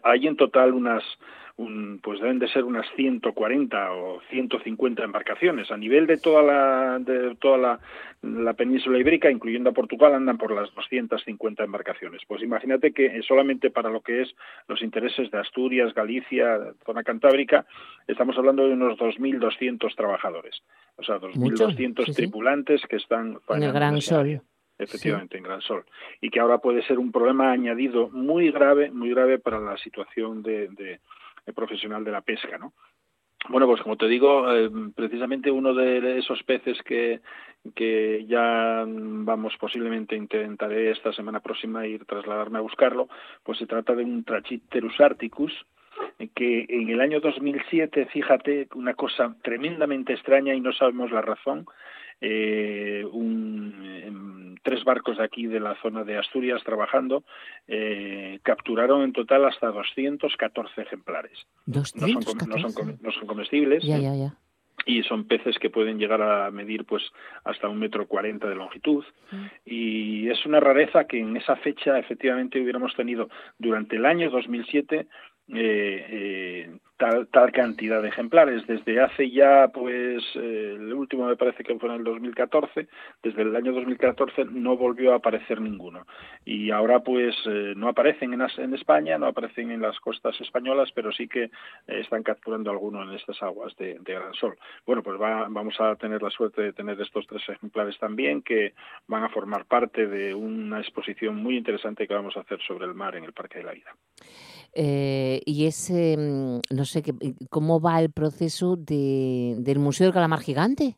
hay en total unas pues deben de ser unas 140 o 150 embarcaciones. A nivel de toda la, de toda la, la península ibérica, incluyendo a Portugal, andan por las 250 embarcaciones. Pues imagínate que solamente para lo que es los intereses de Asturias, Galicia, zona cantábrica, estamos hablando de unos 2.200 trabajadores. O sea, 2.200 tripulantes que están en el Gran Sol. Efectivamente, en Gran Sol. Y que ahora puede ser un problema añadido muy grave, muy grave para la situación de, de profesional de la pesca, ¿no? Bueno, pues como te digo, eh, precisamente uno de esos peces que, que ya vamos posiblemente intentaré esta semana próxima ir trasladarme a buscarlo, pues se trata de un Trachiterus articus, que en el año 2007, fíjate, una cosa tremendamente extraña y no sabemos la razón, eh, un, tres barcos de aquí de la zona de Asturias trabajando, eh, capturaron en total hasta 214 ejemplares. No, son, no, son, comestibles. y son peces que pueden llegar a medir pues hasta un metro cuarenta de longitud mm. y es una rareza que en esa fecha efectivamente hubiéramos tenido durante el año 2007 eh, eh, tal, tal cantidad de ejemplares. Desde hace ya, pues, eh, el último me parece que fue en el 2014, desde el año 2014 no volvió a aparecer ninguno. Y ahora, pues, eh, no aparecen en, en, España, no aparecen en las costas españolas, pero sí que están capturando alguno en estas aguas de, Gran Sol. Bueno, pues va, vamos a tener la suerte de tener estos tres ejemplares también, que van a formar parte de una exposición muy interesante que vamos a hacer sobre el mar en el Parque de la Vida. Eh, y ese, mm, no sé, ¿cómo va el proceso de, del Museo del Calamar Gigante?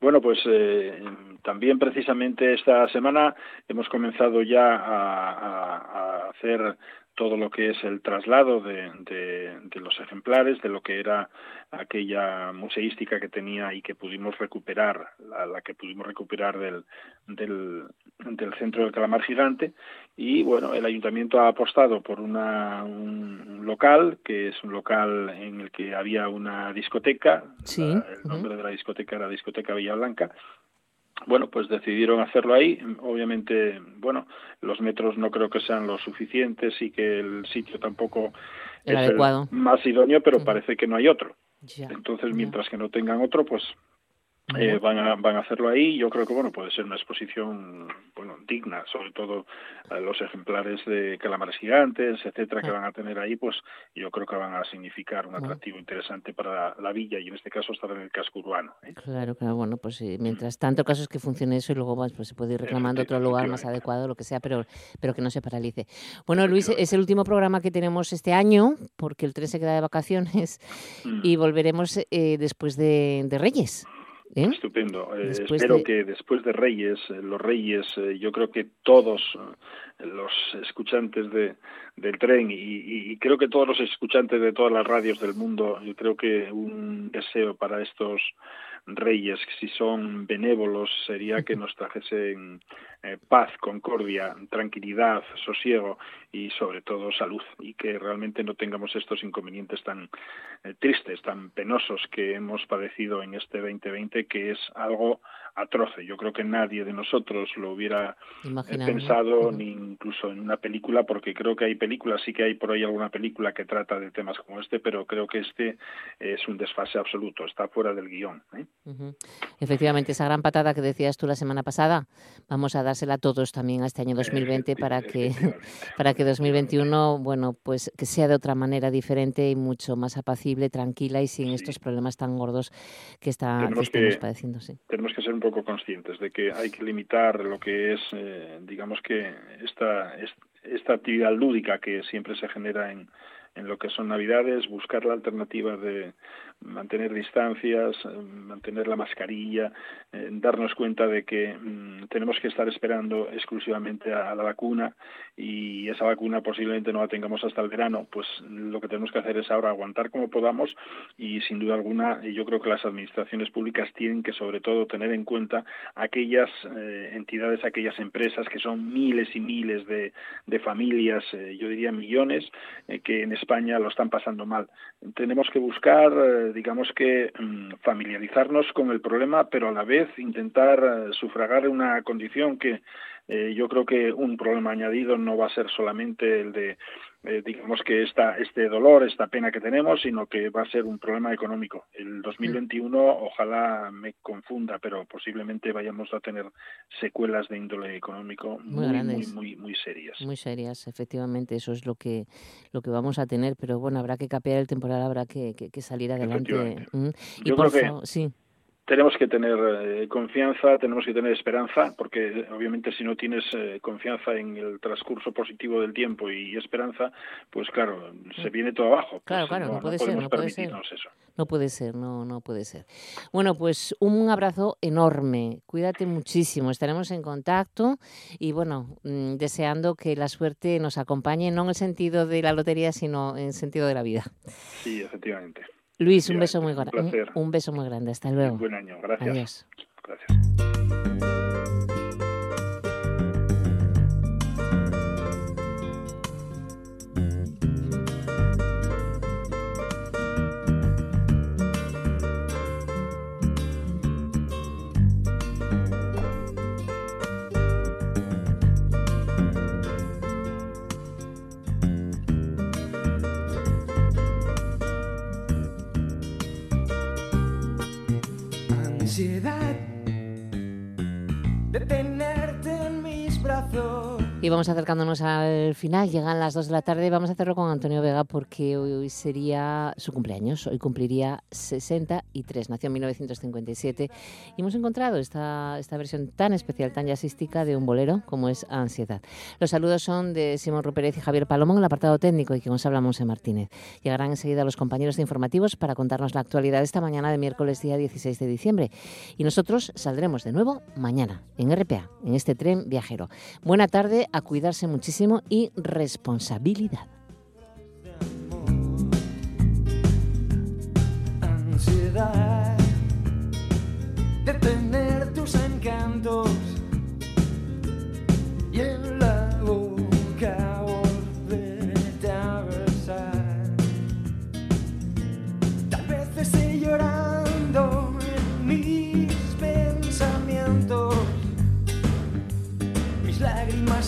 Bueno, pues eh, también precisamente esta semana hemos comenzado ya a, a hacer todo lo que es el traslado de, de, los ejemplares, de lo que era aquella museística que tenía y que pudimos recuperar, la, que pudimos recuperar del, del, del, centro del calamar gigante. Y bueno, el ayuntamiento ha apostado por una, un local, que es un local en el que había una discoteca. el nombre de la discoteca era Discoteca Villa Blanca bueno, pues decidieron hacerlo ahí. Obviamente, bueno, los metros no creo que sean lo suficientes y que el sitio tampoco es adecuado. el más idóneo, pero parece que no hay otro. Entonces, mientras que no tengan otro, pues eh, van, a, van a hacerlo ahí. Yo creo que bueno puede ser una exposición bueno digna, sobre todo los ejemplares de calamares gigantes, etcétera, que van a tener ahí, pues yo creo que van a significar un atractivo interesante para la villa y en este caso estar en el casco urbano. ¿eh? Claro, claro, bueno, pues mientras tanto caso es que funcione eso y luego pues, se puede ir reclamando otro lugar más adecuado, lo que sea, pero, pero que no se paralice. Bueno, Luis, es el último programa que tenemos este año, porque el 3 se queda de vacaciones mm. y volveremos eh, después de, de Reyes. ¿Eh? Estupendo. Eh, espero que después de Reyes, eh, los Reyes, yo creo que todos los escuchantes de, del tren y, y, creo que todos los escuchantes de todas las radios del mundo, yo creo que un deseo para estos reyes, si son benévolos, sería que nos trajesen eh, paz, concordia, tranquilidad, sosiego y sobre todo salud. Y que realmente no tengamos estos inconvenientes tan eh, tristes, tan penosos que hemos padecido en este 2020, que es algo atroce. Yo creo que nadie de nosotros lo hubiera eh, pensado, ni incluso en una película, porque creo que hay películas, sí que hay por ahí alguna película que trata de temas como este, pero creo que este es un desfase absoluto, está fuera del guion. ¿eh? Efectivamente, esa gran patada que decías tú la semana pasada, vamos a dársela a todos también a este año 2020 para que, para que 2021, bueno, pues que sea de otra manera diferente y mucho más apacible, tranquila y sin estos problemas tan gordos que, está, que estamos padeciendo. Sí. Tenemos que ser un poco conscientes de que hay que limitar lo que es, eh, digamos que esta, esta actividad lúdica que siempre se genera en, en lo que son Navidades, buscar la alternativa de mantener distancias, eh, mantener la mascarilla, eh, darnos cuenta de que mm, tenemos que estar esperando exclusivamente a, la vacuna y esa vacuna posiblemente no la tengamos hasta el verano, pues lo que tenemos que hacer es ahora aguantar como podamos y sin duda alguna yo creo que las administraciones públicas tienen que sobre todo tener en cuenta aquellas eh, entidades, aquellas empresas que son miles y miles de familias, yo diría millones, que en España lo están pasando mal. Tenemos que buscar digamos que mm, familiarizarnos con el problema, pero a la vez intentar eh, sufragar una condición que eh, yo creo que un problema añadido no va a ser solamente el de eh, digamos que esta, este dolor, esta pena que tenemos, sino que va a ser un problema económico. El 2021 ojalá me confunda, pero posiblemente vayamos a tener secuelas de índole económico muy, muy, muy, muy, serias. Muy serias, efectivamente, eso es lo que, lo que vamos a tener, pero bueno, habrá que capear el temporal, habrá que, que, salir adelante. Mm. Y por favor, sí tenemos que tener eh, confianza, tenemos que tener esperanza, porque obviamente si no tienes eh, confianza en el transcurso positivo del tiempo y esperanza, pues claro, se viene todo abajo. Claro, pues claro, no, puede ser, no puede ser. No puede ser, no, no puede ser. Bueno, pues un abrazo enorme, cuídate muchísimo, estaremos en contacto y bueno, mm, deseando que la suerte nos acompañe, no en el sentido de la lotería, sino en el sentido de la vida. Sí, efectivamente. Luis, un beso muy grande. Un beso muy grande. Hasta luego. buen año. Gracias. Adiós. Gracias. Mis brazos. Y vamos acercándonos al final, llegan las 2 de la tarde vamos a hacerlo con Antonio Vega porque hoy sería su cumpleaños, hoy cumpliría 63, nació en 1957 y hemos encontrado esta, esta versión tan especial, tan jazzística de un bolero como es Ansiedad. Los saludos son de Simón Rupérez y Javier Palomón en el apartado técnico y que nos hablamos en Martínez. Llegarán enseguida los compañeros de informativos para contarnos la actualidad esta mañana de miércoles día 16 de diciembre y nosotros saldremos de nuevo mañana en RPA, en este tren viajero. Buena tarde a cuidarse muchísimo y responsabilidad.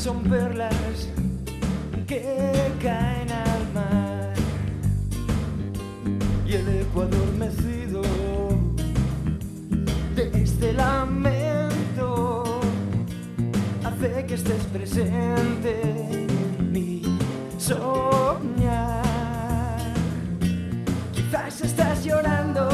Son perlas que caen al mar. Y el eco adormecido de este lamento hace que estés presente en mi soñar. Quizás estás llorando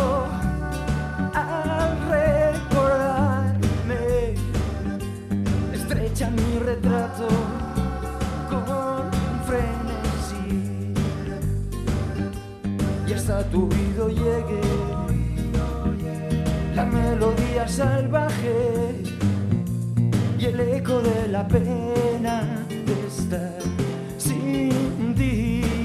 Hasta tu oído llegue la melodía salvaje y el eco de la pena de estar sin ti.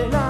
De este